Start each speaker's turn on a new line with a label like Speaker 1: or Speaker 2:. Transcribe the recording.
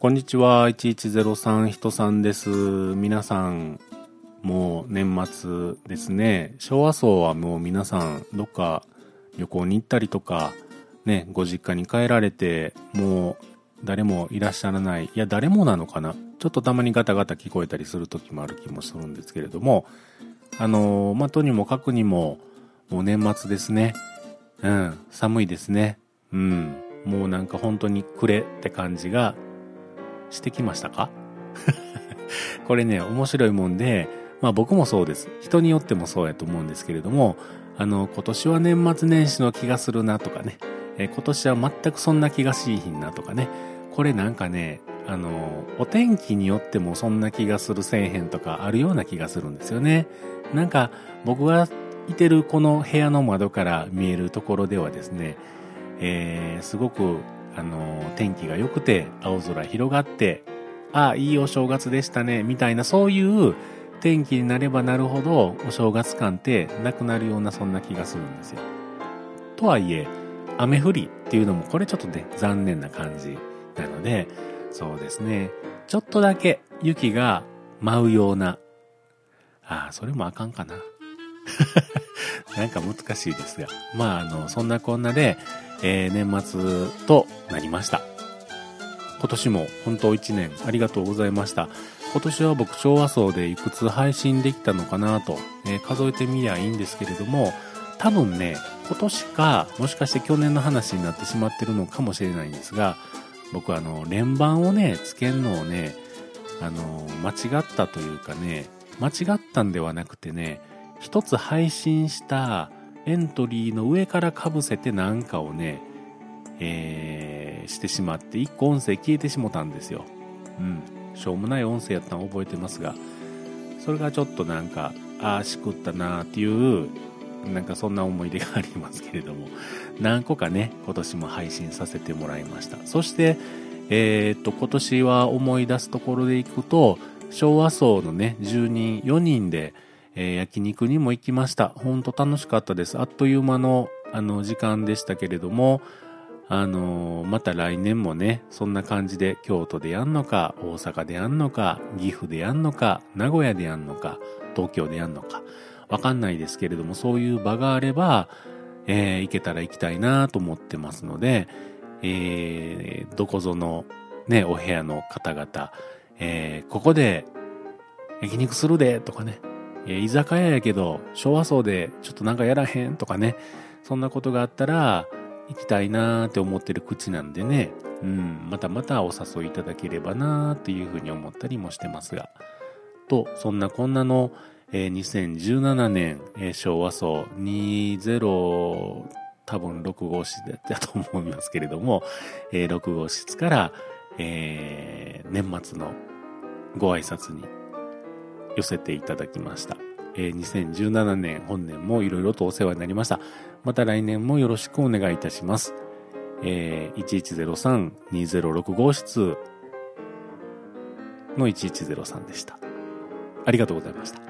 Speaker 1: こんにちは、1103人さんです。皆さん、もう年末ですね。昭和層はもう皆さん、どっか旅行に行ったりとか、ね、ご実家に帰られて、もう誰もいらっしゃらない。いや、誰もなのかなちょっとたまにガタガタ聞こえたりする時もある気もするんですけれども、あのー、まあ、とにもかくにも、もう年末ですね。うん、寒いですね。うん、もうなんか本当に暮れって感じがしてきましたか？これね、面白いもんで、まあ僕もそうです。人によってもそうやと思うんですけれども、あの、今年は年末年始の気がするなとかね、え今年は全くそんな気がしいひんなとかね、これなんかね、あの、お天気によってもそんな気がするせえへんとかあるような気がするんですよね。なんか僕がいてるこの部屋の窓から見えるところではですね、えー、すごくあの、天気が良くて、青空広がって、ああ、いいお正月でしたね、みたいな、そういう天気になればなるほど、お正月感ってなくなるような、そんな気がするんですよ。とはいえ、雨降りっていうのも、これちょっとね、残念な感じなので、そうですね、ちょっとだけ雪が舞うような、ああ、それもあかんかな。なんか難しいですが。まあ、あの、そんなこんなで、えー、年末となりました。今年も本当1年ありがとうございました。今年は僕昭和層でいくつ配信できたのかなと、えー、数えてみりゃいいんですけれども、多分ね、今年か、もしかして去年の話になってしまってるのかもしれないんですが、僕あの、連番をね、つけんのをね、あの、間違ったというかね、間違ったんではなくてね、一つ配信したエントリーの上からかぶせてなんかをね、えー、してしまって、一個音声消えてしもたんですよ。うん。しょうもない音声やったの覚えてますが、それがちょっとなんか、ああ、しくったなーっていう、なんかそんな思い出がありますけれども、何個かね、今年も配信させてもらいました。そして、えー、っと、今年は思い出すところでいくと、昭和層のね、住人4人で、えー、焼肉にも行きました。ほんと楽しかったです。あっという間の、あの、時間でしたけれども、あのー、また来年もね、そんな感じで京都でやんのか、大阪でやんのか、岐阜でやんのか、名古屋でやんのか、東京でやんのか、わかんないですけれども、そういう場があれば、えー、行けたら行きたいなと思ってますので、えー、どこぞのね、お部屋の方々、えー、ここで焼肉するで、とかね、え居酒屋やけど、昭和層でちょっとなんかやらへんとかね、そんなことがあったら、行きたいなーって思ってる口なんでね、うん、またまたお誘いいただければなーっていうふうに思ったりもしてますが。と、そんなこんなの、えー、2017年、えー、昭和層20、多分6号室だと思いますけれども、えー、6号室から、えー、年末のご挨拶に寄せていただきました。えー、2017年本年もいろいろとお世話になりました。また来年もよろしくお願いいたします。えー、1103-206号室の1103でした。ありがとうございました。